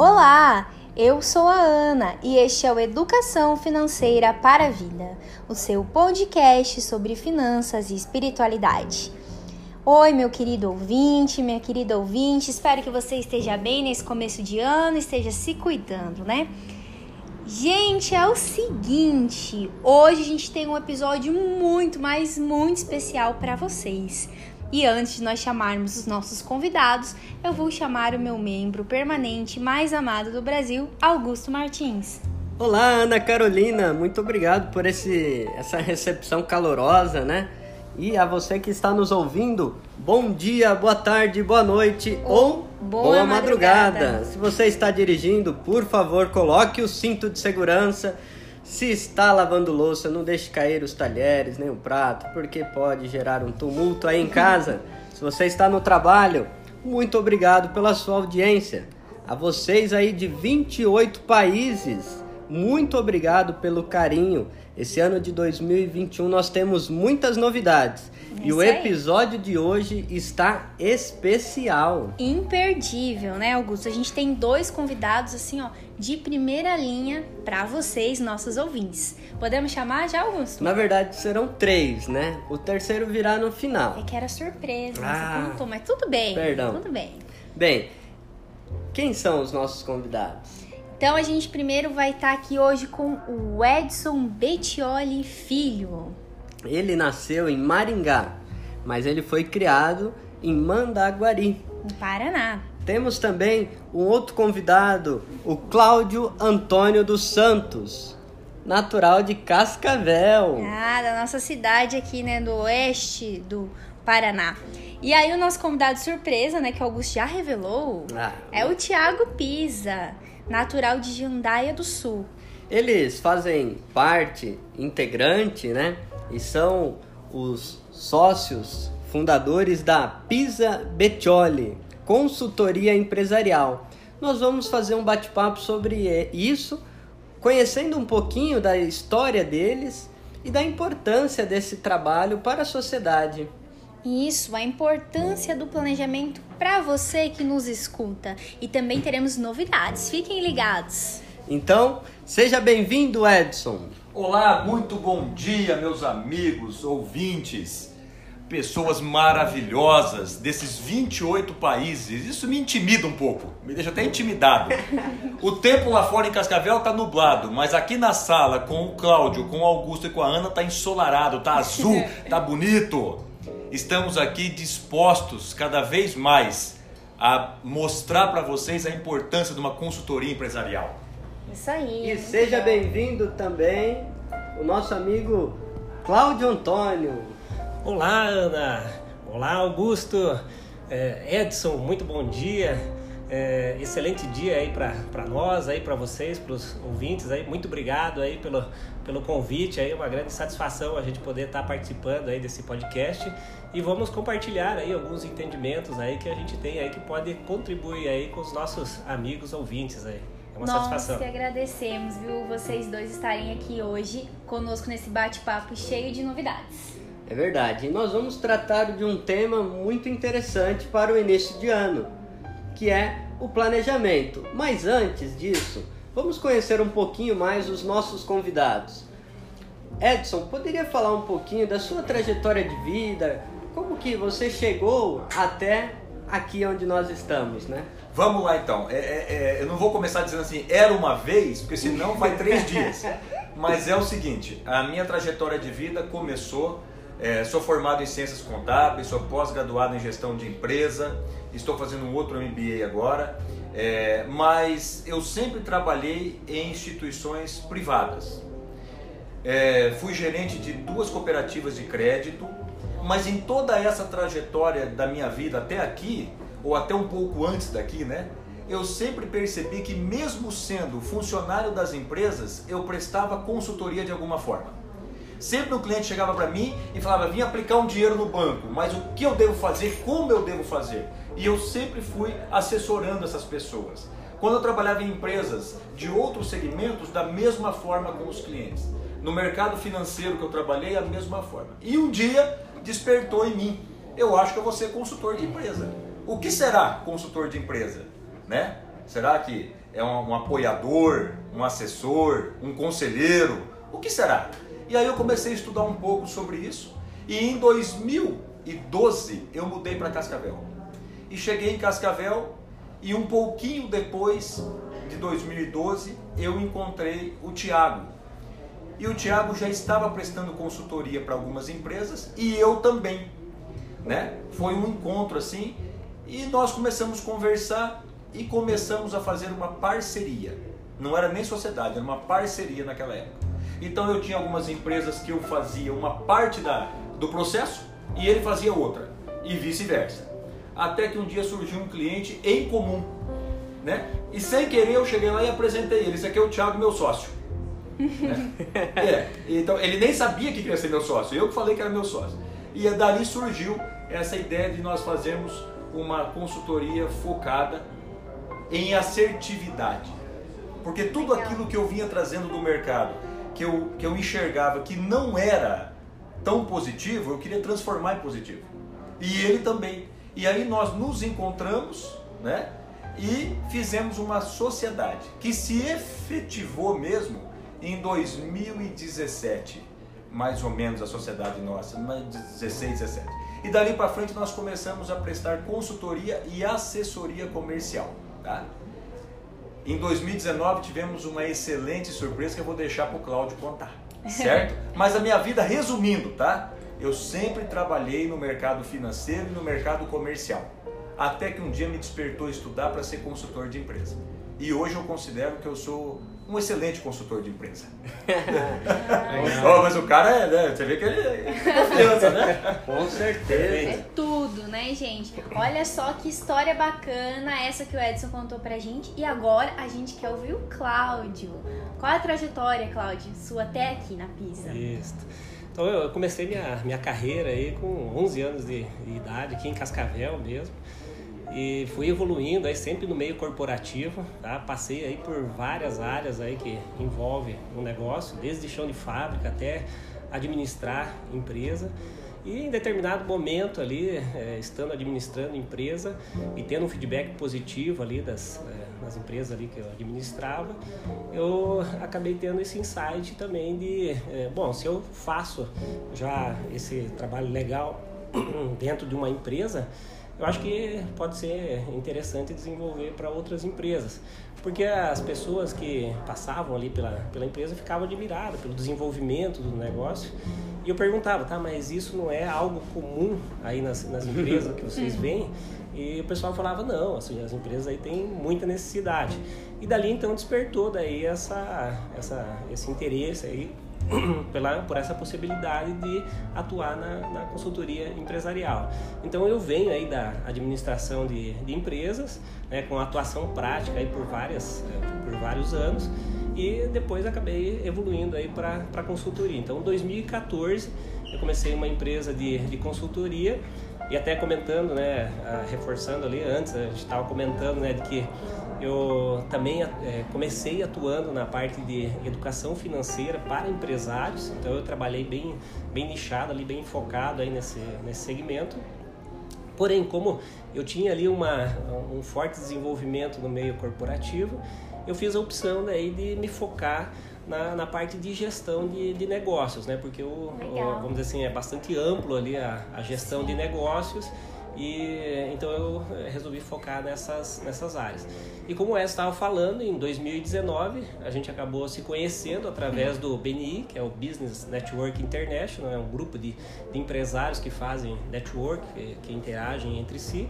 Olá, eu sou a Ana e este é o Educação Financeira para a Vida, o seu podcast sobre finanças e espiritualidade. Oi, meu querido ouvinte, minha querida ouvinte, espero que você esteja bem nesse começo de ano, esteja se cuidando, né? Gente, é o seguinte, hoje a gente tem um episódio muito, mas muito especial para vocês. E antes de nós chamarmos os nossos convidados, eu vou chamar o meu membro permanente mais amado do Brasil, Augusto Martins. Olá, Ana Carolina, muito obrigado por esse, essa recepção calorosa, né? E a você que está nos ouvindo, bom dia, boa tarde, boa noite ou, ou boa, boa madrugada. madrugada. Se você está dirigindo, por favor, coloque o cinto de segurança se está lavando louça, não deixe cair os talheres nem o prato, porque pode gerar um tumulto aí em casa. Se você está no trabalho, muito obrigado pela sua audiência. A vocês aí de 28 países, muito obrigado pelo carinho. Esse ano de 2021 nós temos muitas novidades. E o episódio de hoje está especial. Imperdível, né, Augusto? A gente tem dois convidados assim, ó, de primeira linha para vocês, nossos ouvintes. Podemos chamar já, Augusto? Na verdade, serão três, né? O terceiro virá no final. É que era surpresa, ah, você contou, mas tudo bem. Perdão. Tudo bem. Bem, quem são os nossos convidados? Então a gente primeiro vai estar aqui hoje com o Edson Bettioli Filho. Ele nasceu em Maringá, mas ele foi criado em Mandaguari, no Paraná. Temos também um outro convidado, o Cláudio Antônio dos Santos, natural de Cascavel. Ah, da nossa cidade aqui, né, do oeste do Paraná. E aí o nosso convidado surpresa, né, que o Augusto já revelou, ah, é o Tiago Pisa, natural de Jandaia do Sul. Eles fazem parte integrante, né, e são os sócios fundadores da Pisa Bettioli, consultoria empresarial. Nós vamos fazer um bate-papo sobre isso, conhecendo um pouquinho da história deles e da importância desse trabalho para a sociedade. Isso, a importância do planejamento para você que nos escuta. E também teremos novidades, fiquem ligados. Então, seja bem-vindo, Edson. Olá, muito bom dia, meus amigos, ouvintes pessoas maravilhosas desses 28 países. Isso me intimida um pouco, me deixa até intimidado. O tempo lá fora em Cascavel tá nublado, mas aqui na sala com o Cláudio, com o Augusto e com a Ana tá ensolarado, tá azul, tá bonito. Estamos aqui dispostos cada vez mais a mostrar para vocês a importância de uma consultoria empresarial. Isso aí. E seja bem-vindo também o nosso amigo Cláudio Antônio. Olá, Ana. Olá, Augusto. É, Edson, muito bom dia. É, excelente dia aí para nós, aí para vocês, para os ouvintes aí. Muito obrigado aí pelo, pelo convite aí, uma grande satisfação a gente poder estar tá participando aí desse podcast e vamos compartilhar aí alguns entendimentos aí que a gente tem aí que pode contribuir aí com os nossos amigos ouvintes aí. É uma Nós satisfação. Nós que agradecemos, viu, vocês dois estarem aqui hoje conosco nesse bate-papo cheio de novidades. É verdade. E nós vamos tratar de um tema muito interessante para o início de ano, que é o planejamento. Mas antes disso, vamos conhecer um pouquinho mais os nossos convidados. Edson, poderia falar um pouquinho da sua trajetória de vida? Como que você chegou até aqui onde nós estamos, né? Vamos lá então. É, é, é, eu não vou começar dizendo assim, era uma vez, porque senão vai três dias. Mas é o seguinte, a minha trajetória de vida começou é, sou formado em ciências contábeis, sou pós-graduado em gestão de empresa, estou fazendo um outro MBA agora, é, mas eu sempre trabalhei em instituições privadas. É, fui gerente de duas cooperativas de crédito, mas em toda essa trajetória da minha vida até aqui, ou até um pouco antes daqui, né? Eu sempre percebi que, mesmo sendo funcionário das empresas, eu prestava consultoria de alguma forma. Sempre o cliente chegava para mim e falava: vim aplicar um dinheiro no banco, mas o que eu devo fazer, como eu devo fazer? E eu sempre fui assessorando essas pessoas. Quando eu trabalhava em empresas de outros segmentos, da mesma forma com os clientes. No mercado financeiro que eu trabalhei, a mesma forma. E um dia despertou em mim: eu acho que eu vou ser consultor de empresa. O que será consultor de empresa? Né? Será que É um, um apoiador, um assessor, um conselheiro? O que será? E aí eu comecei a estudar um pouco sobre isso e em 2012 eu mudei para Cascavel. E cheguei em Cascavel e um pouquinho depois de 2012 eu encontrei o Tiago. E o Tiago já estava prestando consultoria para algumas empresas e eu também. Né? Foi um encontro assim e nós começamos a conversar e começamos a fazer uma parceria. Não era nem sociedade, era uma parceria naquela época. Então eu tinha algumas empresas que eu fazia uma parte da, do processo e ele fazia outra, e vice-versa. Até que um dia surgiu um cliente em comum, né? E sem querer eu cheguei lá e apresentei ele. Esse aqui é o Thiago, meu sócio. Né? é, então ele nem sabia que queria ser meu sócio, eu que falei que era meu sócio. E dali surgiu essa ideia de nós fazermos uma consultoria focada em assertividade. Porque tudo aquilo que eu vinha trazendo do mercado, que eu, que eu enxergava que não era tão positivo, eu queria transformar em positivo. E ele também. E aí nós nos encontramos, né? E fizemos uma sociedade que se efetivou mesmo em 2017, mais ou menos a sociedade nossa, 16, 17. E dali para frente nós começamos a prestar consultoria e assessoria comercial, tá? Em 2019 tivemos uma excelente surpresa que eu vou deixar para o Cláudio contar, certo? Mas a minha vida, resumindo, tá? Eu sempre trabalhei no mercado financeiro e no mercado comercial. Até que um dia me despertou estudar para ser consultor de empresa. E hoje eu considero que eu sou um excelente consultor de empresa. oh, mas o cara é, né? Você vê que ele é confiança, né? Com certeza. É tudo, né, gente? Olha só que história bacana essa que o Edson contou pra gente. E agora a gente quer ouvir o Cláudio. Qual a trajetória, Cláudio, sua até aqui na Pisa? Isso. Então eu comecei minha, minha carreira aí com 11 anos de, de idade, aqui em Cascavel mesmo e fui evoluindo aí sempre no meio corporativo, tá? Passei aí por várias áreas aí que envolve o um negócio, desde chão de fábrica até administrar empresa. E em determinado momento ali, é, estando administrando empresa e tendo um feedback positivo ali das, é, das empresas ali que eu administrava, eu acabei tendo esse insight também de, é, bom, se eu faço já esse trabalho legal dentro de uma empresa, eu acho que pode ser interessante desenvolver para outras empresas, porque as pessoas que passavam ali pela, pela empresa ficavam admiradas pelo desenvolvimento do negócio. E eu perguntava, tá, mas isso não é algo comum aí nas, nas empresas que vocês veem? E o pessoal falava, não, assim, as empresas aí têm muita necessidade. E dali então despertou daí essa, essa, esse interesse aí pela, por essa possibilidade de atuar na, na, consultoria empresarial. Então eu venho aí da administração de, de empresas, né, com atuação prática aí por, várias, por vários anos e depois acabei evoluindo aí para consultoria. Então em 2014 eu comecei uma empresa de, de consultoria e até comentando, né, reforçando ali antes, a gente estava comentando né, de que eu também é, comecei atuando na parte de educação financeira para empresários, então eu trabalhei bem, bem nichado ali, bem focado aí nesse, nesse segmento. Porém, como eu tinha ali uma, um forte desenvolvimento no meio corporativo, eu fiz a opção daí de me focar na, na parte de gestão de, de negócios, né? Porque o, o, vamos dizer assim, é bastante amplo ali a, a gestão de negócios e então eu resolvi focar nessas, nessas áreas. E como o estava falando, em 2019 a gente acabou se conhecendo através do BNI, que é o Business Network International, é um grupo de, de empresários que fazem network, que, que interagem entre si.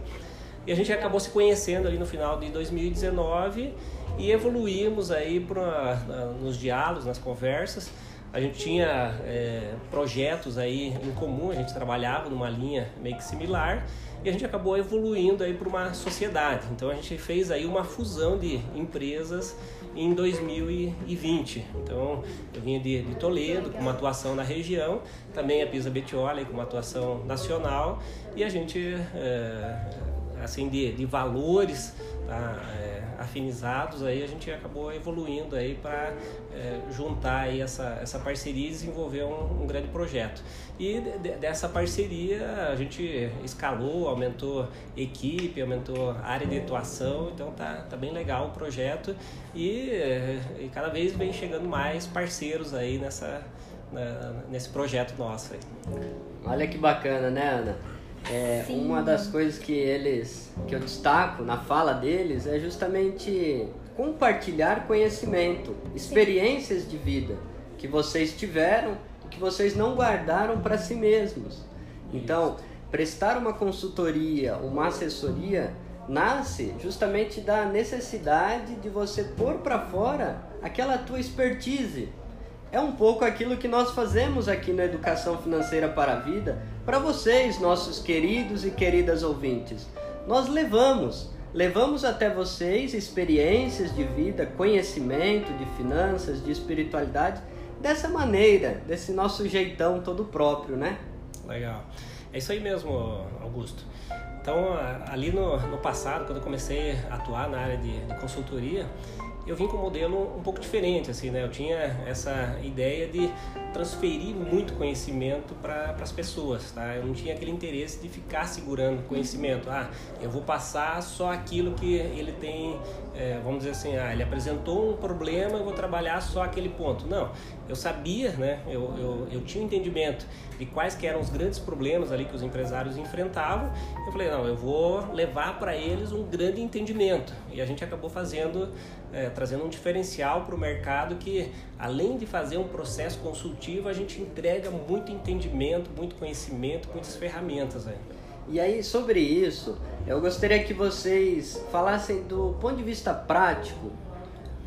E a gente acabou se conhecendo ali no final de 2019 e evoluímos aí pra, nos diálogos, nas conversas. A gente tinha é, projetos aí em comum, a gente trabalhava numa linha meio que similar e a gente acabou evoluindo aí para uma sociedade. Então a gente fez aí uma fusão de empresas em 2020. Então eu vinha de, de Toledo com uma atuação na região, também a Pisa Betiola com uma atuação nacional e a gente é, assim de, de valores tá, é, afinizados, aí a gente acabou evoluindo aí para é, juntar aí essa, essa parceria e desenvolver um, um grande projeto. E de, dessa parceria a gente escalou, aumentou equipe, aumentou área de atuação, então tá, tá bem legal o projeto e, e cada vez vem chegando mais parceiros aí nessa, na, nesse projeto nosso aí. Olha que bacana, né, Ana? É, uma das coisas que eles que eu destaco na fala deles é justamente compartilhar conhecimento, experiências de vida que vocês tiveram e que vocês não guardaram para si mesmos. Então, prestar uma consultoria, uma assessoria nasce justamente da necessidade de você pôr para fora aquela tua expertise, é um pouco aquilo que nós fazemos aqui na Educação Financeira para a Vida para vocês, nossos queridos e queridas ouvintes. Nós levamos, levamos até vocês experiências de vida, conhecimento de finanças, de espiritualidade, dessa maneira, desse nosso jeitão todo próprio, né? Legal. É isso aí mesmo, Augusto. Então, ali no, no passado, quando eu comecei a atuar na área de, de consultoria, eu vim com um modelo um pouco diferente, assim, né? Eu tinha essa ideia de transferir muito conhecimento para as pessoas, tá? Eu não tinha aquele interesse de ficar segurando conhecimento. Ah, eu vou passar só aquilo que ele tem, é, vamos dizer assim, ah, ele apresentou um problema, eu vou trabalhar só aquele ponto. Não, eu sabia, né? Eu, eu, eu tinha um entendimento de quais que eram os grandes problemas ali que os empresários enfrentavam. Eu falei, não, eu vou levar para eles um grande entendimento. E a gente acabou fazendo, é, trazendo um diferencial para o mercado que, além de fazer um processo consultivo, a gente entrega muito entendimento, muito conhecimento, muitas ferramentas aí. E aí, sobre isso, eu gostaria que vocês falassem do ponto de vista prático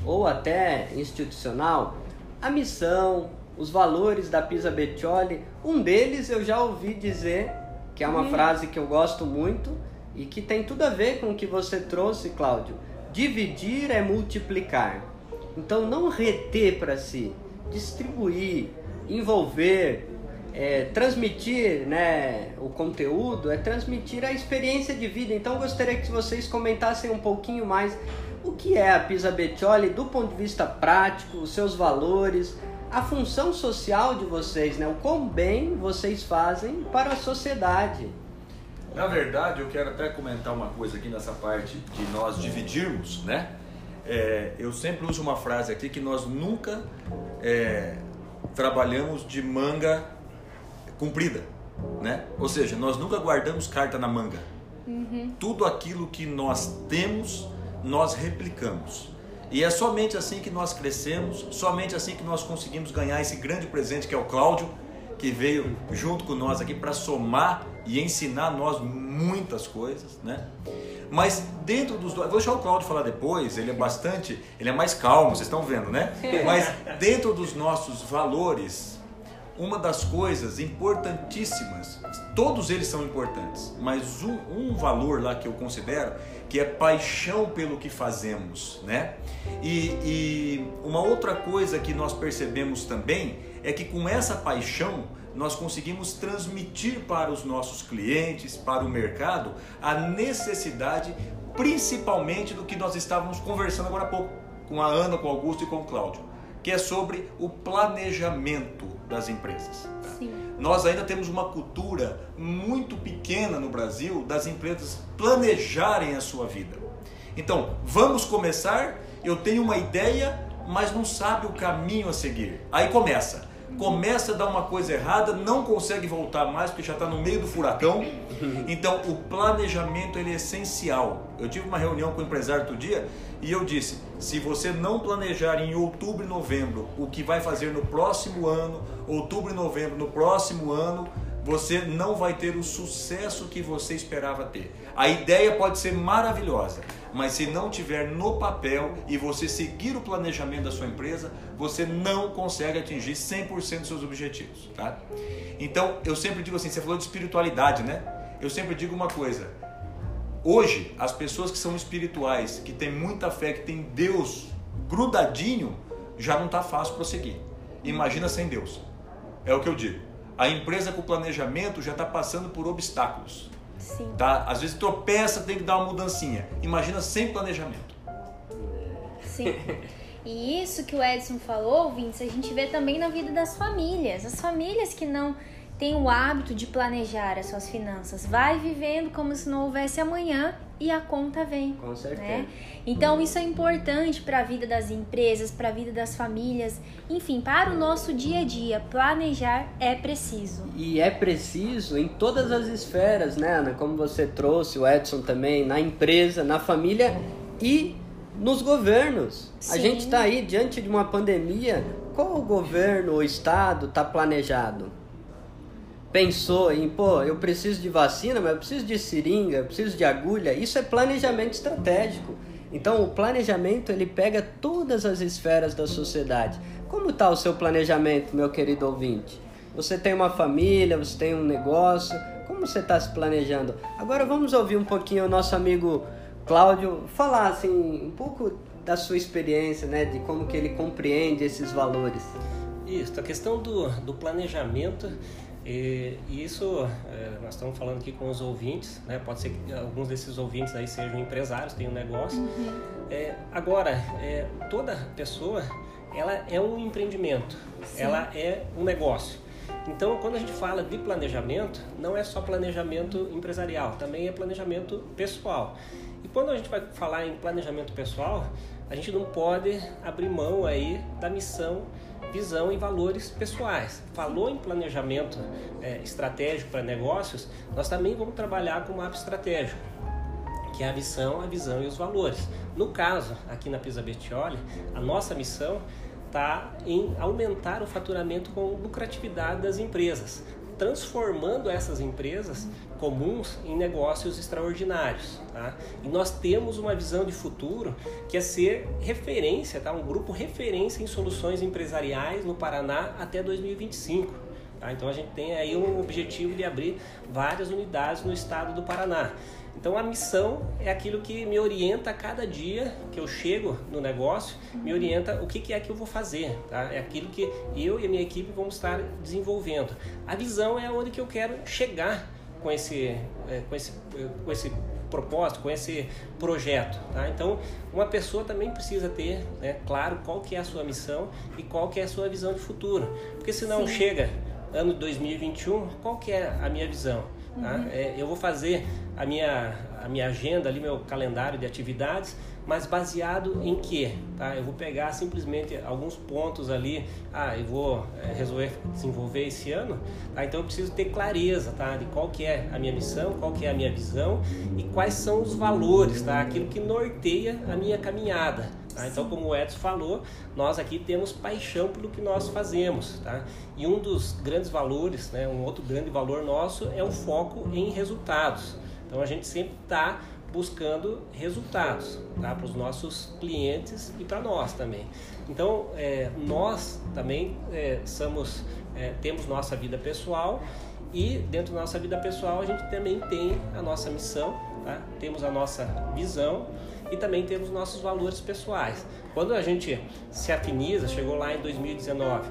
ou até institucional a missão, os valores da Pisa Bettioli. Um deles eu já ouvi dizer, que é uma uhum. frase que eu gosto muito e que tem tudo a ver com o que você trouxe, Cláudio. Dividir é multiplicar. Então, não reter para si, distribuir, envolver, é, transmitir né, o conteúdo, é transmitir a experiência de vida. Então, gostaria que vocês comentassem um pouquinho mais o que é a Pisa Bettioli do ponto de vista prático, os seus valores, a função social de vocês, né? o quão bem vocês fazem para a sociedade. Na verdade, eu quero até comentar uma coisa aqui nessa parte de nós dividirmos, né? É, eu sempre uso uma frase aqui que nós nunca é, trabalhamos de manga comprida, né? Ou seja, nós nunca guardamos carta na manga. Uhum. Tudo aquilo que nós temos nós replicamos. E é somente assim que nós crescemos, somente assim que nós conseguimos ganhar esse grande presente que é o Cláudio, que veio junto com nós aqui para somar e ensinar nós muitas coisas, né? Mas dentro dos dois, vou deixar o Cláudio falar depois, ele é bastante, ele é mais calmo, vocês estão vendo, né? Mas dentro dos nossos valores, uma das coisas importantíssimas, todos eles são importantes, mas um, um valor lá que eu considero que é paixão pelo que fazemos, né? E, e uma outra coisa que nós percebemos também é que com essa paixão nós conseguimos transmitir para os nossos clientes, para o mercado, a necessidade, principalmente do que nós estávamos conversando agora há pouco com a Ana, com o Augusto e com o Cláudio, que é sobre o planejamento das empresas. Sim. Nós ainda temos uma cultura muito pequena no Brasil das empresas planejarem a sua vida. Então, vamos começar. Eu tenho uma ideia, mas não sabe o caminho a seguir. Aí começa começa a dar uma coisa errada, não consegue voltar mais porque já está no meio do furacão. Então o planejamento ele é essencial. Eu tive uma reunião com o empresário outro dia e eu disse: se você não planejar em outubro e novembro o que vai fazer no próximo ano, outubro e novembro no próximo ano, você não vai ter o sucesso que você esperava ter. A ideia pode ser maravilhosa, mas se não tiver no papel e você seguir o planejamento da sua empresa, você não consegue atingir 100% dos seus objetivos, tá? Então, eu sempre digo assim, você falou de espiritualidade, né? Eu sempre digo uma coisa. Hoje, as pessoas que são espirituais, que têm muita fé, que têm Deus grudadinho, já não está fácil prosseguir. Imagina sem Deus. É o que eu digo. A empresa com planejamento já está passando por obstáculos. Sim. Tá? Às vezes tropeça, tem que dar uma mudancinha. Imagina sem planejamento. Sim. E isso que o Edson falou, ouvintes, a gente vê também na vida das famílias. As famílias que não têm o hábito de planejar as suas finanças, vai vivendo como se não houvesse amanhã e a conta vem. Com certeza. Né? Então isso é importante para a vida das empresas, para a vida das famílias, enfim, para o nosso dia a dia. Planejar é preciso. E é preciso em todas as esferas, né, Ana? Como você trouxe, o Edson também, na empresa, na família e nos governos. A Sim. gente está aí diante de uma pandemia. Qual o governo ou estado está planejado? Pensou em, pô, eu preciso de vacina, mas eu preciso de seringa, eu preciso de agulha. Isso é planejamento estratégico. Então, o planejamento ele pega todas as esferas da sociedade. Como está o seu planejamento, meu querido ouvinte? Você tem uma família, você tem um negócio, como você está se planejando? Agora vamos ouvir um pouquinho o nosso amigo Cláudio falar assim um pouco da sua experiência, né, de como que ele compreende esses valores. Isso, a questão do, do planejamento, e, e isso é, nós estamos falando aqui com os ouvintes, né? pode ser que alguns desses ouvintes aí sejam empresários, tenham um negócio. É, agora, é, toda pessoa ela é um empreendimento, Sim. ela é um negócio. Então, quando a gente fala de planejamento, não é só planejamento empresarial, também é planejamento pessoal. E quando a gente vai falar em planejamento pessoal, a gente não pode abrir mão aí da missão, visão e valores pessoais. Falou em planejamento é, estratégico para negócios, nós também vamos trabalhar com o mapa estratégico, que é a missão, a visão e os valores. No caso, aqui na Pisa Bettioli, a nossa missão está em aumentar o faturamento com lucratividade das empresas, transformando essas empresas comuns em negócios extraordinários. Tá? E nós temos uma visão de futuro que é ser referência, tá? um grupo referência em soluções empresariais no Paraná até 2025. Tá? Então a gente tem aí um objetivo de abrir várias unidades no estado do Paraná. Então a missão é aquilo que me orienta a cada dia que eu chego no negócio, me orienta o que, que é que eu vou fazer, tá? É aquilo que eu e a minha equipe vamos estar desenvolvendo. A visão é onde que eu quero chegar com esse, é, com esse, com esse propósito, com esse projeto. Tá? Então, uma pessoa também precisa ter, né, claro, qual que é a sua missão e qual que é a sua visão de futuro. Porque senão Sim. chega ano de 2021, qual que é a minha visão? Tá? É, eu vou fazer a minha, a minha agenda ali, meu calendário de atividades, mas baseado em quê? Tá? Eu vou pegar simplesmente alguns pontos ali, ah, eu vou é, resolver desenvolver esse ano, tá? então eu preciso ter clareza tá? de qual que é a minha missão, qual que é a minha visão e quais são os valores, tá? aquilo que norteia a minha caminhada. Tá? Então, como o Edson falou, nós aqui temos paixão pelo que nós fazemos. Tá? E um dos grandes valores, né, um outro grande valor nosso é o foco em resultados. Então, a gente sempre está buscando resultados tá? para os nossos clientes e para nós também. Então, é, nós também é, somos, é, temos nossa vida pessoal e dentro da nossa vida pessoal a gente também tem a nossa missão, tá? temos a nossa visão e também temos nossos valores pessoais. Quando a gente se afiniza, chegou lá em 2019,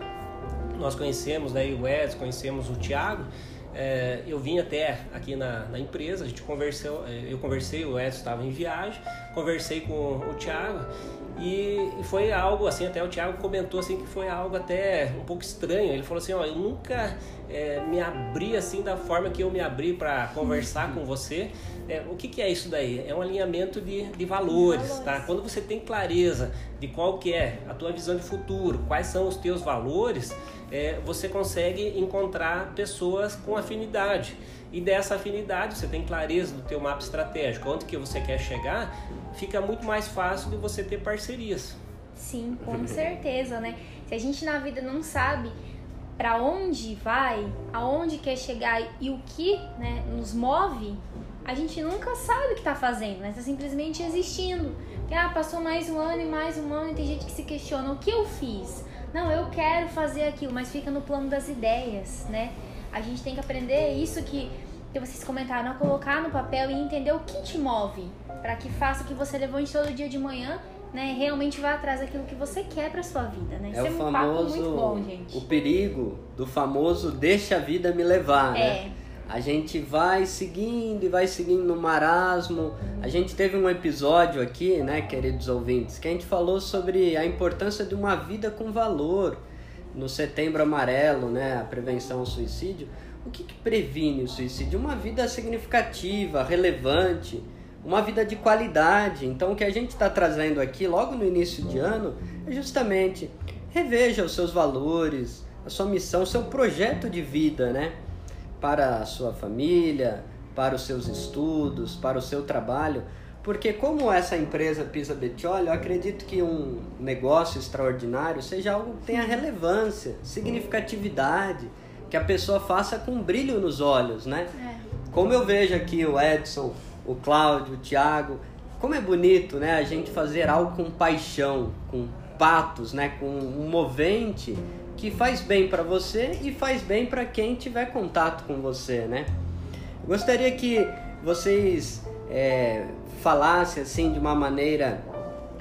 nós conhecemos daí o Edson, conhecemos o Thiago, é, eu vim até aqui na, na, empresa, a gente conversou, eu conversei, o Edson estava em viagem, conversei com o Thiago e, e, foi algo assim, até o Thiago comentou assim que foi algo até um pouco estranho. Ele falou assim, ó, eu nunca é, me abri assim da forma que eu me abri para conversar com você. É, o que, que, é isso daí? É um alinhamento de, de valores, valores, tá? Quando você tem clareza de qual que é a tua visão de futuro, quais são os teus valores, é, você consegue encontrar pessoas com afinidade. E dessa afinidade, você tem clareza do teu mapa estratégico, onde que você quer chegar, fica muito mais fácil de você ter parcerias. Sim, com certeza, né? Se a gente na vida não sabe para onde vai, aonde quer chegar e o que né, nos move, a gente nunca sabe o que tá fazendo, né? Tá simplesmente existindo. Porque, ah, passou mais um ano e mais um ano e tem gente que se questiona o que eu fiz. Não, eu quero fazer aquilo, mas fica no plano das ideias, né? A gente tem que aprender isso que, que vocês comentaram, a colocar no papel e entender o que te move, para que faça que você levante todo dia de manhã, né? Realmente vá atrás daquilo que você quer para sua vida, né? É Isso o é um famoso, muito bom, gente. o perigo do famoso deixa a vida me levar, né? É. a gente vai seguindo e vai seguindo no marasmo. A gente teve um episódio aqui, né, queridos ouvintes, que a gente falou sobre a importância de uma vida com valor no Setembro Amarelo, né, a prevenção ao suicídio. O que, que previne o suicídio? Uma vida significativa, relevante, uma vida de qualidade. Então, o que a gente está trazendo aqui logo no início de ano é justamente reveja os seus valores, a sua missão, o seu projeto de vida, né? Para a sua família, para os seus estudos, para o seu trabalho. Porque como essa empresa Pisa Bettioli, eu acredito que um negócio extraordinário seja algo que tenha relevância, significatividade, que a pessoa faça com brilho nos olhos, né? É. Como eu vejo aqui o Edson, o Cláudio, o Thiago, como é bonito, né, a gente fazer algo com paixão, com patos, né, com um movente que faz bem para você e faz bem para quem tiver contato com você, né? Gostaria que vocês é, falassem assim de uma maneira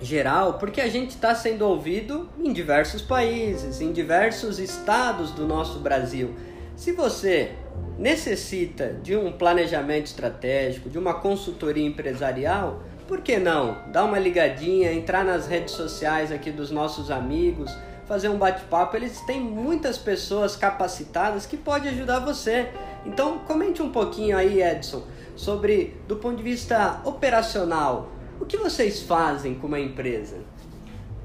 geral, porque a gente está sendo ouvido em diversos países, em diversos estados do nosso Brasil. Se você necessita de um planejamento estratégico, de uma consultoria empresarial, por que não? Dar uma ligadinha, entrar nas redes sociais aqui dos nossos amigos, fazer um bate-papo. Eles têm muitas pessoas capacitadas que podem ajudar você. Então, comente um pouquinho aí, Edson, sobre do ponto de vista operacional, o que vocês fazem com uma empresa?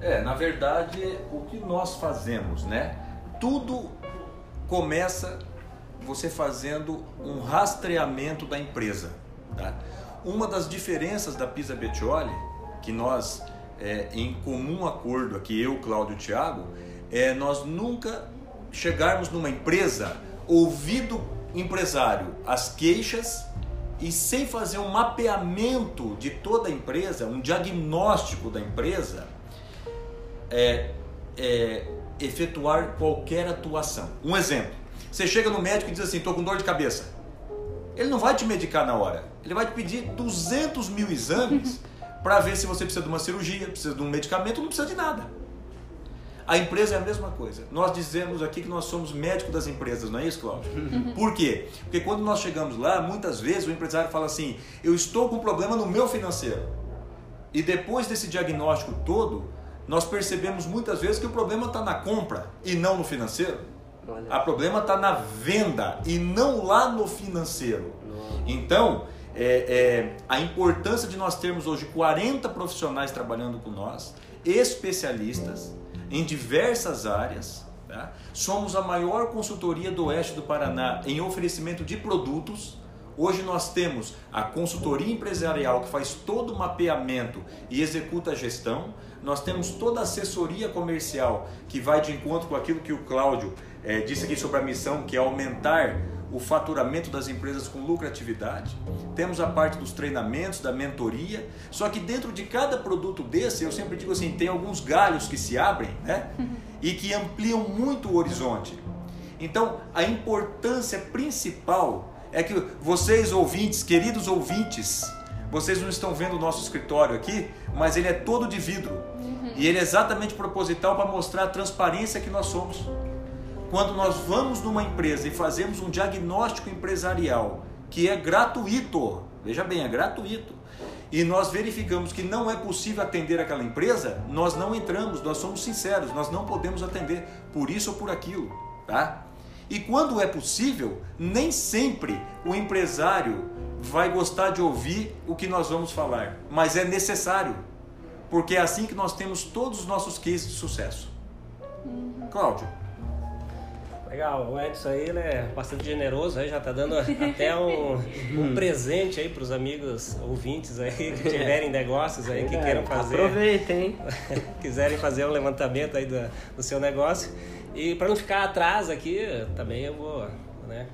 É, na verdade, o que nós fazemos, né? Tudo começa você fazendo um rastreamento da empresa, tá? Uma das diferenças da Pisa Bettioli, que nós é, em comum acordo aqui, eu, Cláudio e Thiago, é nós nunca chegarmos numa empresa, ouvir do empresário as queixas e sem fazer um mapeamento de toda a empresa, um diagnóstico da empresa, é, é, efetuar qualquer atuação. Um exemplo: você chega no médico e diz assim, estou com dor de cabeça. Ele não vai te medicar na hora, ele vai te pedir 200 mil exames para ver se você precisa de uma cirurgia, precisa de um medicamento, não precisa de nada. A empresa é a mesma coisa. Nós dizemos aqui que nós somos médicos das empresas, não é isso, Cláudio? Por quê? Porque quando nós chegamos lá, muitas vezes o empresário fala assim: eu estou com um problema no meu financeiro. E depois desse diagnóstico todo, nós percebemos muitas vezes que o problema está na compra e não no financeiro. O problema está na venda e não lá no financeiro. Então, é, é, a importância de nós termos hoje 40 profissionais trabalhando com nós, especialistas em diversas áreas. Tá? Somos a maior consultoria do oeste do Paraná em oferecimento de produtos. Hoje nós temos a consultoria empresarial que faz todo o mapeamento e executa a gestão. Nós temos toda a assessoria comercial que vai de encontro com aquilo que o Cláudio é, disse aqui sobre a missão, que é aumentar o faturamento das empresas com lucratividade, temos a parte dos treinamentos, da mentoria, só que dentro de cada produto desse, eu sempre digo assim, tem alguns galhos que se abrem, né? E que ampliam muito o horizonte. Então, a importância principal é que vocês ouvintes, queridos ouvintes, vocês não estão vendo o nosso escritório aqui, mas ele é todo de vidro. E ele é exatamente proposital para mostrar a transparência que nós somos. Quando nós vamos numa empresa e fazemos um diagnóstico empresarial que é gratuito, veja bem, é gratuito, e nós verificamos que não é possível atender aquela empresa, nós não entramos, nós somos sinceros, nós não podemos atender por isso ou por aquilo, tá? E quando é possível, nem sempre o empresário vai gostar de ouvir o que nós vamos falar, mas é necessário, porque é assim que nós temos todos os nossos cases de sucesso. Uhum. Cláudio. Legal, o Edson aí ele é bastante generoso, aí já está dando até um, um presente aí para os amigos ouvintes aí que tiverem negócios aí que queiram fazer. Aproveitem, quiserem fazer um levantamento aí do, do seu negócio. E para não ficar atrás aqui, também eu vou né,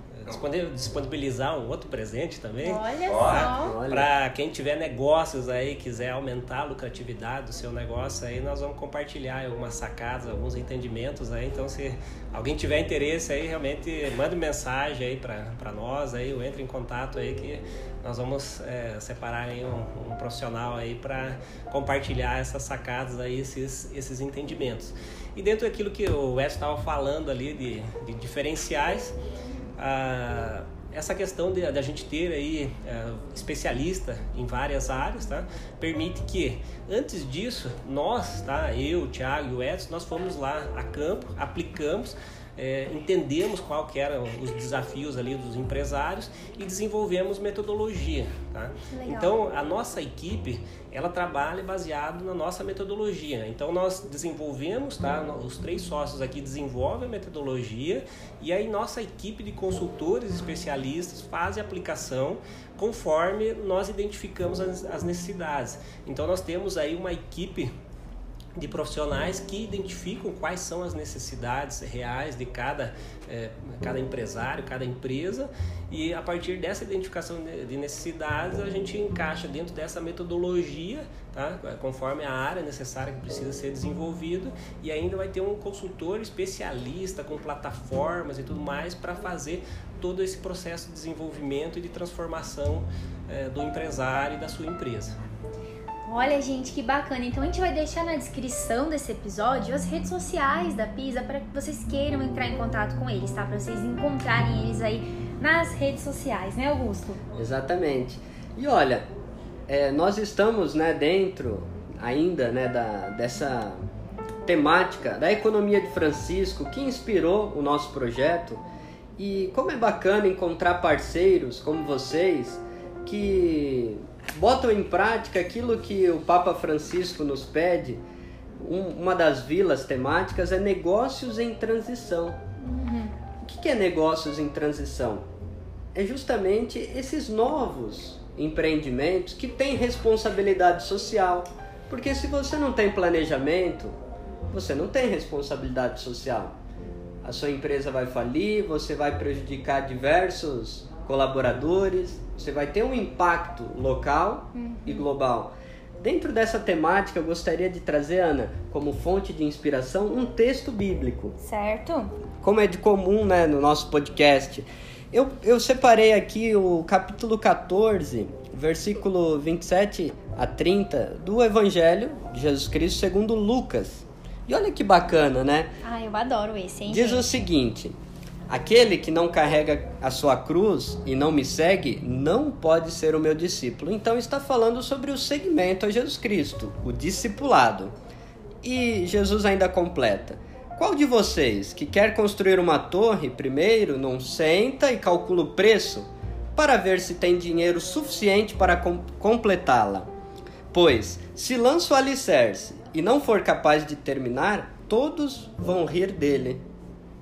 disponibilizar um outro presente também. Olha só! Para quem tiver negócios aí, quiser aumentar a lucratividade do seu negócio, aí nós vamos compartilhar algumas sacadas, alguns entendimentos aí. Então, se alguém tiver interesse aí, realmente mande mensagem aí para nós, aí, ou entre em contato aí que nós vamos é, separar aí um, um profissional aí para compartilhar essas sacadas aí, esses, esses entendimentos. E dentro daquilo que o Wes estava falando ali de, de diferenciais, ah, essa questão de, de, a gente ter aí é, especialista em várias áreas, tá? Permite que, antes disso, nós, tá? Eu, o Thiago e o Edson, nós fomos lá a campo, aplicamos é, entendemos qual que eram os desafios ali dos empresários e desenvolvemos metodologia. Tá? Então a nossa equipe ela trabalha baseado na nossa metodologia. Então nós desenvolvemos, tá? Os três sócios aqui desenvolvem a metodologia e aí nossa equipe de consultores especialistas faz a aplicação conforme nós identificamos as, as necessidades. Então nós temos aí uma equipe de profissionais que identificam quais são as necessidades reais de cada, é, cada empresário, cada empresa, e a partir dessa identificação de necessidades a gente encaixa dentro dessa metodologia, tá? conforme a área necessária que precisa ser desenvolvido, e ainda vai ter um consultor especialista com plataformas e tudo mais para fazer todo esse processo de desenvolvimento e de transformação é, do empresário e da sua empresa. Olha, gente, que bacana. Então a gente vai deixar na descrição desse episódio as redes sociais da Pisa para que vocês queiram entrar em contato com eles, tá? Para vocês encontrarem eles aí nas redes sociais, né, Augusto? Exatamente. E olha, é, nós estamos, né, dentro ainda, né, da, dessa temática da economia de Francisco que inspirou o nosso projeto. E como é bacana encontrar parceiros como vocês que botam em prática aquilo que o Papa Francisco nos pede. Um, uma das vilas temáticas é negócios em transição. Uhum. O que é negócios em transição? É justamente esses novos empreendimentos que têm responsabilidade social. Porque se você não tem planejamento, você não tem responsabilidade social. A sua empresa vai falir, você vai prejudicar diversos colaboradores, você vai ter um impacto local uhum. e global. Dentro dessa temática, eu gostaria de trazer, Ana, como fonte de inspiração, um texto bíblico. Certo. Como é de comum né, no nosso podcast. Eu, eu separei aqui o capítulo 14, versículo 27 a 30 do Evangelho de Jesus Cristo segundo Lucas. E olha que bacana, né? Ah, eu adoro esse, hein? Diz gente? o seguinte: Aquele que não carrega a sua cruz e não me segue não pode ser o meu discípulo. Então está falando sobre o seguimento a Jesus Cristo, o discipulado. E Jesus ainda completa: Qual de vocês que quer construir uma torre primeiro não senta e calcula o preço para ver se tem dinheiro suficiente para com completá-la? Pois, se lança o alicerce e não for capaz de terminar, todos vão rir dele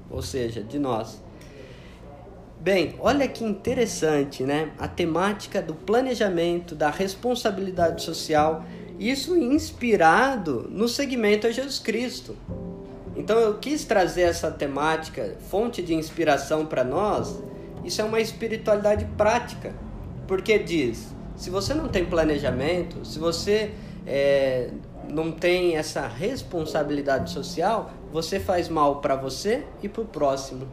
ou seja, de nós. Bem, olha que interessante, né? A temática do planejamento, da responsabilidade social, isso inspirado no segmento a Jesus Cristo. Então eu quis trazer essa temática, fonte de inspiração para nós. Isso é uma espiritualidade prática, porque diz: se você não tem planejamento, se você é, não tem essa responsabilidade social, você faz mal para você e para o próximo.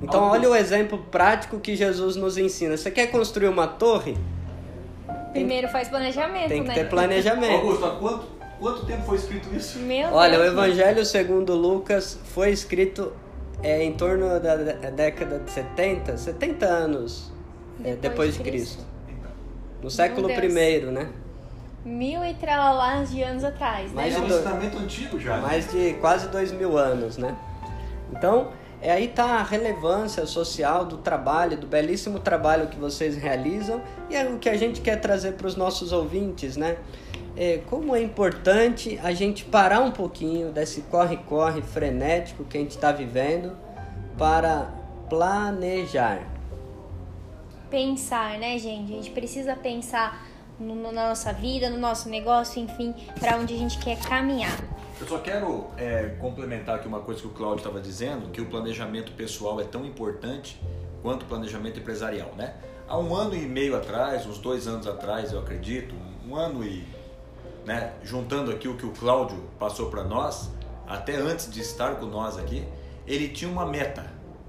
Então, olha o exemplo prático que Jesus nos ensina. Você quer construir uma torre? Primeiro faz planejamento, tem que né? ter planejamento. Augusto, há quanto, quanto tempo foi escrito isso? Meu olha, Deus. o Evangelho segundo Lucas foi escrito é, em torno da década de 70, 70 anos depois, é, depois de Cristo. Cristo. No século I, né? Mil e tralalás de anos atrás, né? Mais é um do... ensinamento antigo já. Né? Mais de quase dois mil anos, né? Então, é aí está a relevância social do trabalho, do belíssimo trabalho que vocês realizam e é o que a gente quer trazer para os nossos ouvintes, né? É, como é importante a gente parar um pouquinho desse corre-corre frenético que a gente está vivendo para planejar. Pensar, né, gente? A gente precisa pensar no, na nossa vida, no nosso negócio, enfim, para onde a gente quer caminhar. Eu só quero é, complementar aqui uma coisa que o Claudio estava dizendo, que o planejamento pessoal é tão importante quanto o planejamento empresarial, né? Há um ano e meio atrás, uns dois anos atrás, eu acredito, um ano e, né, juntando aqui o que o Cláudio passou para nós, até antes de estar com nós aqui, ele tinha uma meta,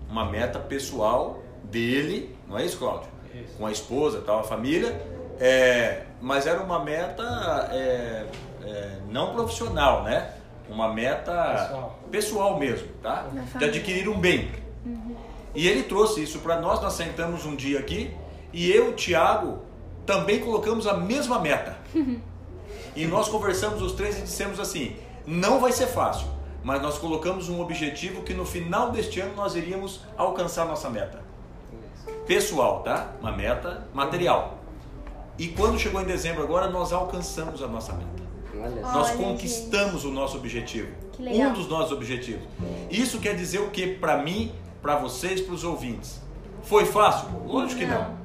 uma meta pessoal dele, não é isso, Cláudio? Isso. Com a esposa, tal, a família, é, mas era uma meta é, é, não profissional, né? Uma meta pessoal, pessoal mesmo, tá? De adquirir um bem. Uhum. E ele trouxe isso para nós, nós sentamos um dia aqui e eu, Tiago, também colocamos a mesma meta. e nós conversamos os três e dissemos assim: não vai ser fácil, mas nós colocamos um objetivo que no final deste ano nós iríamos alcançar nossa meta. Pessoal, tá? Uma meta material. E quando chegou em dezembro agora, nós alcançamos a nossa meta. Olha. Nós Olha, conquistamos o nosso objetivo. Que legal. Um dos nossos objetivos. Isso quer dizer o que para mim, para vocês, para os ouvintes? Foi fácil? Lógico que não.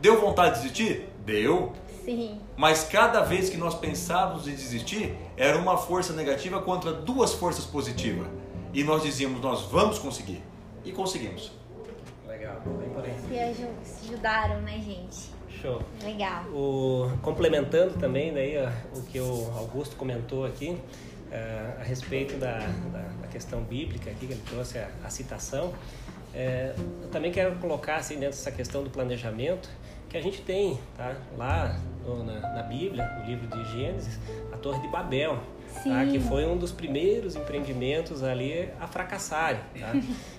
Deu vontade de desistir? Deu. Sim. Mas cada vez que nós pensávamos em desistir, era uma força negativa contra duas forças positivas. E nós dizíamos, nós vamos conseguir. E conseguimos. Legal, bem por aí. Se ajudaram, né, gente? Show. Legal. O, complementando também daí o que o Augusto comentou aqui eh, a respeito da, da, da questão bíblica aqui que ele trouxe a, a citação eh, eu também quero colocar assim dentro dessa questão do planejamento que a gente tem tá lá no- na, na Bíblia no livro de Gênesis a Torre de Babel tá, que foi um dos primeiros empreendimentos ali a fracassarem tá?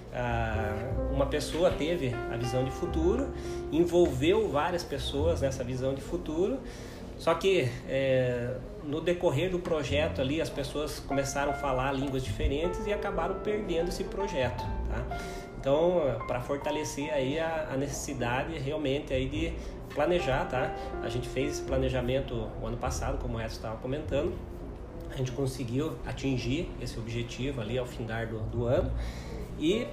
Uma pessoa teve a visão de futuro, envolveu várias pessoas nessa visão de futuro, só que é, no decorrer do projeto ali as pessoas começaram a falar línguas diferentes e acabaram perdendo esse projeto. Tá? Então, para fortalecer aí a, a necessidade realmente aí de planejar, tá? A gente fez esse planejamento o ano passado, como o Edson estava comentando, a gente conseguiu atingir esse objetivo ali ao findar do, do ano. E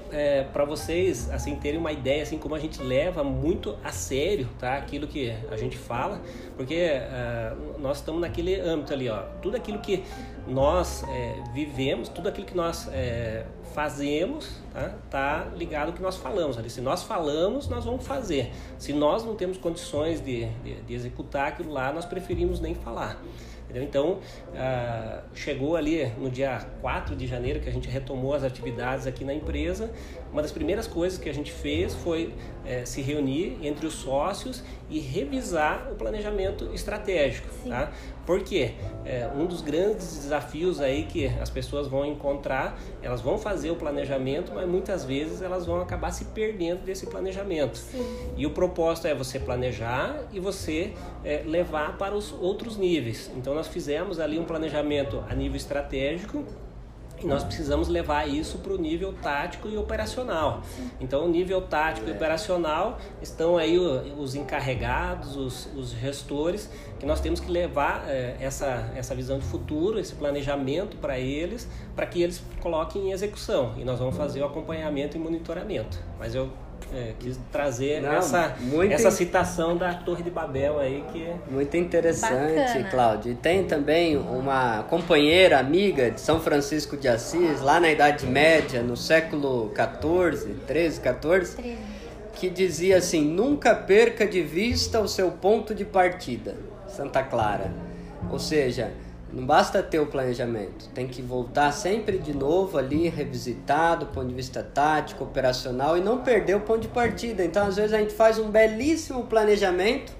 para vocês assim terem uma ideia assim como a gente leva muito a sério tá aquilo que a gente fala porque ah, nós estamos naquele âmbito ali ó. Tudo aquilo que nós eh, vivemos tudo aquilo que nós eh, fazemos tá tá ligado ao que nós falamos ali. Se nós falamos nós vamos fazer. Se nós não temos condições de, de, de executar aquilo lá nós preferimos nem falar Entendeu? Então, ah, chegou ali no dia 4 de janeiro que a gente retomou as atividades aqui na empresa. Uma das primeiras coisas que a gente fez foi eh, se reunir entre os sócios e revisar o planejamento estratégico. Tá? Por quê? Eh, um dos grandes desafios aí que as pessoas vão encontrar, elas vão fazer o planejamento, mas muitas vezes elas vão acabar se perdendo desse planejamento. E o propósito é você planejar e você eh, levar para os outros níveis. Então nós fizemos ali um planejamento a nível estratégico e nós precisamos levar isso para o nível tático e operacional. Então, o nível tático e operacional estão aí os encarregados, os, os gestores, que nós temos que levar eh, essa, essa visão de futuro, esse planejamento para eles, para que eles coloquem em execução. E nós vamos fazer o acompanhamento e monitoramento. Mas eu eh, quis trazer Não, essa, muito essa in- citação da Torre de Babel aí que Muito interessante, Bacana. Cláudio. E tem também uma companheira, amiga de São Francisco de Assis, lá na Idade Média, no século 14, 13, 14, Treze. que dizia assim: nunca perca de vista o seu ponto de partida, Santa Clara. Ou seja, não basta ter o planejamento, tem que voltar sempre de novo ali, revisitar do ponto de vista tático, operacional e não perder o ponto de partida. Então, às vezes, a gente faz um belíssimo planejamento,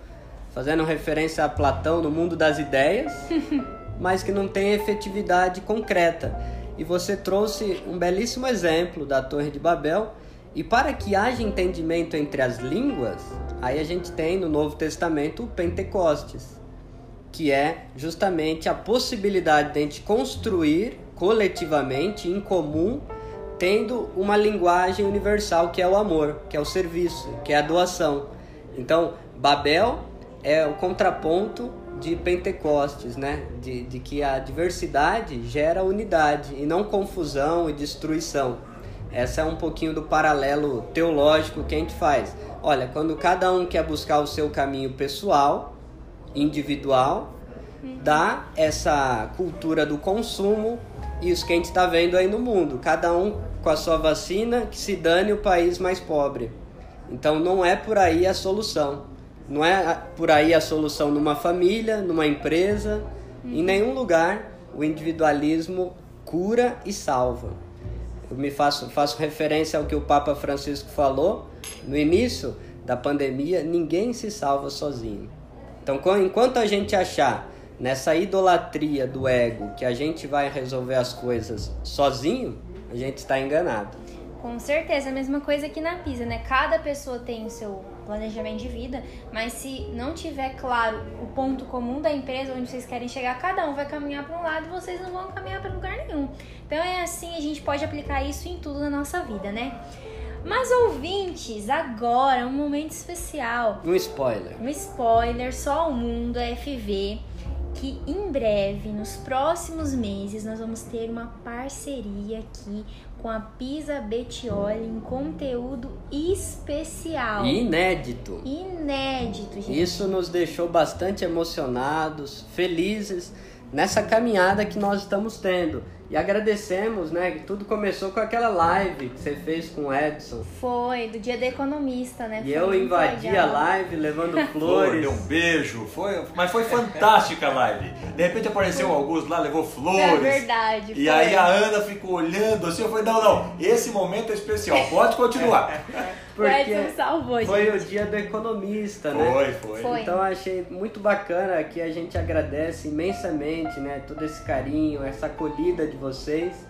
fazendo referência a Platão no mundo das ideias, mas que não tem efetividade concreta. E você trouxe um belíssimo exemplo da Torre de Babel. E para que haja entendimento entre as línguas, aí a gente tem no Novo Testamento o Pentecostes, que é justamente a possibilidade de a gente construir coletivamente, em comum, tendo uma linguagem universal que é o amor, que é o serviço, que é a doação. Então, Babel é o contraponto de Pentecostes, né? De, de que a diversidade gera unidade e não confusão e destruição. Essa é um pouquinho do paralelo teológico que a gente faz. Olha, quando cada um quer buscar o seu caminho pessoal, individual, dá essa cultura do consumo, isso que a gente está vendo aí no mundo. Cada um com a sua vacina, que se dane o país mais pobre. Então não é por aí a solução. Não é por aí a solução numa família, numa empresa, em nenhum lugar o individualismo cura e salva. Eu me faço, faço referência ao que o Papa Francisco falou no início da pandemia: ninguém se salva sozinho. Então, enquanto a gente achar nessa idolatria do ego que a gente vai resolver as coisas sozinho, a gente está enganado. Com certeza, a mesma coisa aqui na Pisa, né? Cada pessoa tem o seu planejamento de vida, mas se não tiver claro o ponto comum da empresa onde vocês querem chegar, cada um vai caminhar para um lado e vocês não vão caminhar para lugar nenhum. Então é assim, a gente pode aplicar isso em tudo na nossa vida, né? Mas ouvintes, agora um momento especial. Um spoiler. Um spoiler, só o mundo FV que em breve, nos próximos meses, nós vamos ter uma parceria aqui com a Pisa Betioli em conteúdo especial. Inédito. Inédito, gente. Isso nos deixou bastante emocionados, felizes nessa caminhada que nós estamos tendo. E agradecemos, né? Que tudo começou com aquela live que você fez com o Edson. Foi, do dia da economista, né? E foi eu invadi legal. a live levando flores. Deu um beijo, foi, mas foi fantástica a live. De repente apareceu o Augusto lá, levou flores. É verdade. E aí a Ana ficou olhando assim, eu falei, não, não, esse momento é especial, pode continuar. Porque salvou, foi o dia do economista, foi, né? Foi, foi. Então achei muito bacana que a gente agradece imensamente, né? Todo esse carinho, essa acolhida de vocês.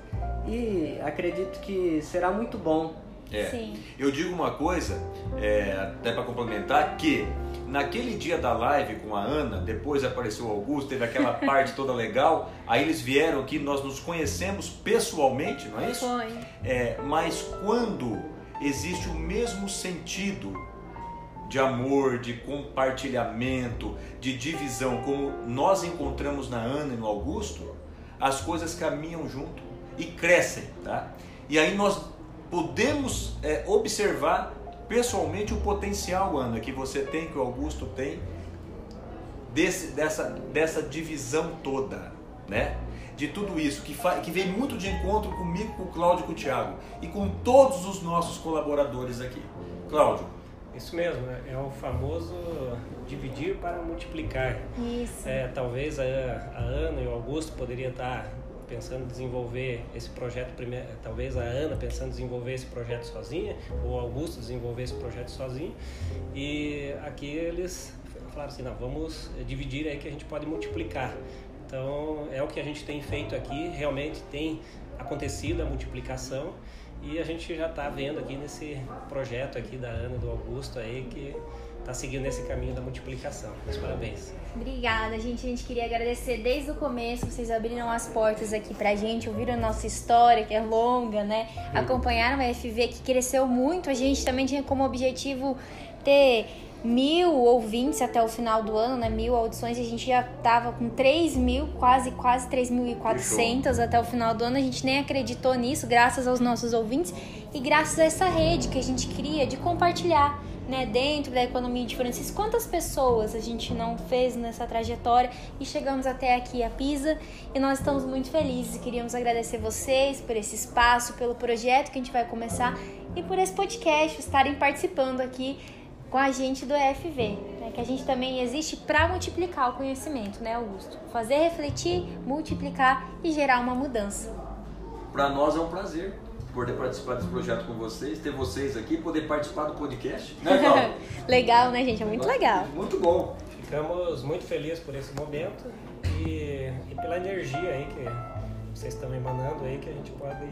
E acredito que será muito bom. É. Sim. Eu digo uma coisa, é, até para complementar, que naquele dia da live com a Ana, depois apareceu o Augusto, teve aquela parte toda legal, aí eles vieram aqui, nós nos conhecemos pessoalmente, não é isso? Foi. É, mas quando existe o mesmo sentido de amor, de compartilhamento, de divisão, como nós encontramos na Ana e no Augusto, as coisas caminham junto e crescem, tá? E aí nós podemos é, observar pessoalmente o potencial, Ana, que você tem, que o Augusto tem, desse, dessa, dessa divisão toda, né? de tudo isso, que, que vem muito de encontro comigo, com o Cláudio e com o Thiago e com todos os nossos colaboradores aqui. Cláudio. Isso mesmo, né? é o famoso dividir para multiplicar. Isso. É, talvez a, a Ana e o Augusto poderiam estar pensando em desenvolver esse projeto primeiro, talvez a Ana pensando em desenvolver esse projeto sozinha, ou o Augusto desenvolver esse projeto sozinho. E aqui eles falaram assim, não, vamos dividir aí que a gente pode multiplicar. Então é o que a gente tem feito aqui, realmente tem acontecido a multiplicação e a gente já está vendo aqui nesse projeto aqui da Ana do Augusto aí que está seguindo esse caminho da multiplicação. Meus parabéns. Obrigada, gente. A gente queria agradecer desde o começo. Vocês abriram as portas aqui pra gente, ouviram a nossa história, que é longa, né? Acompanharam a FV, que cresceu muito. A gente também tinha como objetivo ter mil ouvintes até o final do ano, né? Mil audições, a gente já tava com 3 mil, quase, quase 3.400 até o final do ano. A gente nem acreditou nisso, graças aos nossos ouvintes e graças a essa rede que a gente cria de compartilhar. Né, dentro da economia de Francisco, quantas pessoas a gente não fez nessa trajetória e chegamos até aqui a Pisa e nós estamos muito felizes queríamos agradecer vocês por esse espaço, pelo projeto que a gente vai começar e por esse podcast, estarem participando aqui com a gente do EFV, né? que a gente também existe para multiplicar o conhecimento, né, Augusto? Fazer refletir, multiplicar e gerar uma mudança. Para nós é um prazer poder participar desse projeto com vocês, ter vocês aqui, poder participar do podcast. Né, legal, né, gente? É muito legal. Muito bom. Ficamos muito felizes por esse momento e, e pela energia aí que vocês estão emanando aí, que a gente pode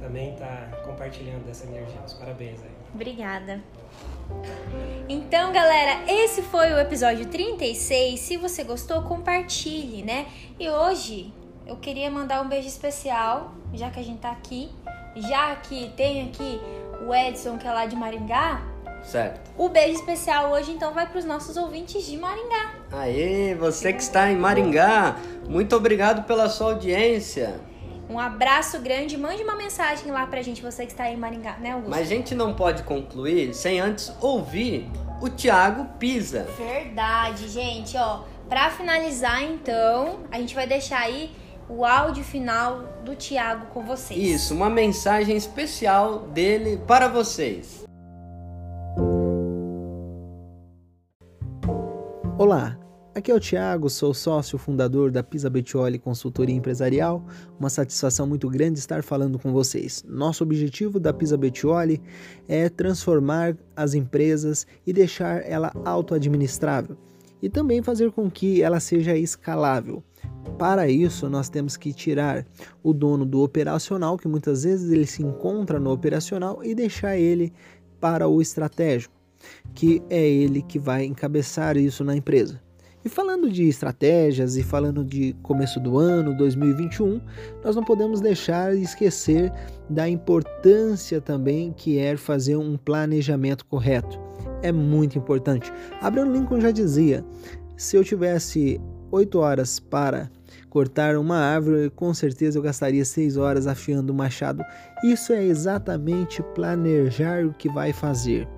também estar tá compartilhando dessa energia. Os parabéns aí. Obrigada. Então, galera, esse foi o episódio 36. Se você gostou, compartilhe, né? E hoje eu queria mandar um beijo especial, já que a gente tá aqui, já que tem aqui o Edson, que é lá de Maringá. Certo. O beijo especial hoje, então, vai para os nossos ouvintes de Maringá. Aê, você que está em Maringá, muito obrigado pela sua audiência. Um abraço grande, mande uma mensagem lá pra gente, você que está aí em Maringá, né, Augusto? Mas a gente não pode concluir sem antes ouvir o Thiago Pisa. Verdade, gente, ó. Pra finalizar, então, a gente vai deixar aí o áudio final do Thiago com vocês. Isso, uma mensagem especial dele para vocês. Olá, Aqui é o Thiago, sou sócio fundador da Pisa Betioli Consultoria Empresarial. Uma satisfação muito grande estar falando com vocês. Nosso objetivo da Pisa Betioli é transformar as empresas e deixar ela auto-administrável. e também fazer com que ela seja escalável. Para isso, nós temos que tirar o dono do operacional, que muitas vezes ele se encontra no operacional, e deixar ele para o estratégico, que é ele que vai encabeçar isso na empresa. E falando de estratégias e falando de começo do ano 2021, nós não podemos deixar de esquecer da importância também que é fazer um planejamento correto. É muito importante. Abraham Lincoln já dizia: se eu tivesse oito horas para cortar uma árvore, com certeza eu gastaria seis horas afiando o machado. Isso é exatamente planejar o que vai fazer.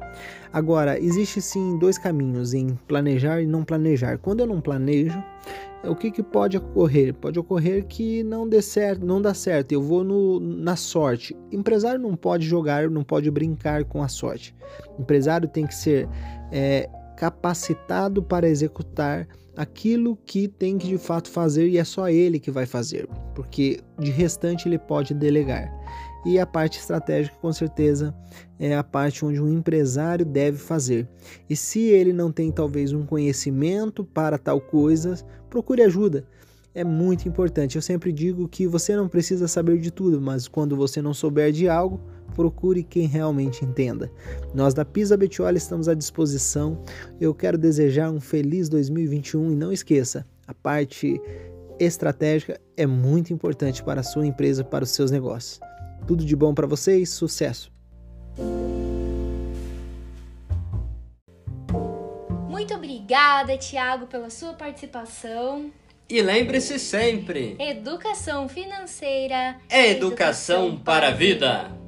Agora, existe sim dois caminhos em planejar e não planejar. Quando eu não planejo, o que, que pode ocorrer? Pode ocorrer que não dê certo, não dá certo. Eu vou no, na sorte. Empresário não pode jogar, não pode brincar com a sorte. Empresário tem que ser é, capacitado para executar aquilo que tem que de fato fazer e é só ele que vai fazer, porque de restante ele pode delegar. E a parte estratégica, com certeza, é a parte onde um empresário deve fazer. E se ele não tem talvez um conhecimento para tal coisa, procure ajuda. É muito importante. Eu sempre digo que você não precisa saber de tudo, mas quando você não souber de algo, procure quem realmente entenda. Nós da Pisa Betioli estamos à disposição. Eu quero desejar um feliz 2021 e não esqueça, a parte estratégica é muito importante para a sua empresa, para os seus negócios. Tudo de bom para vocês, sucesso! Muito obrigada, Tiago, pela sua participação. E lembre-se sempre: educação financeira é educação, educação para a vida.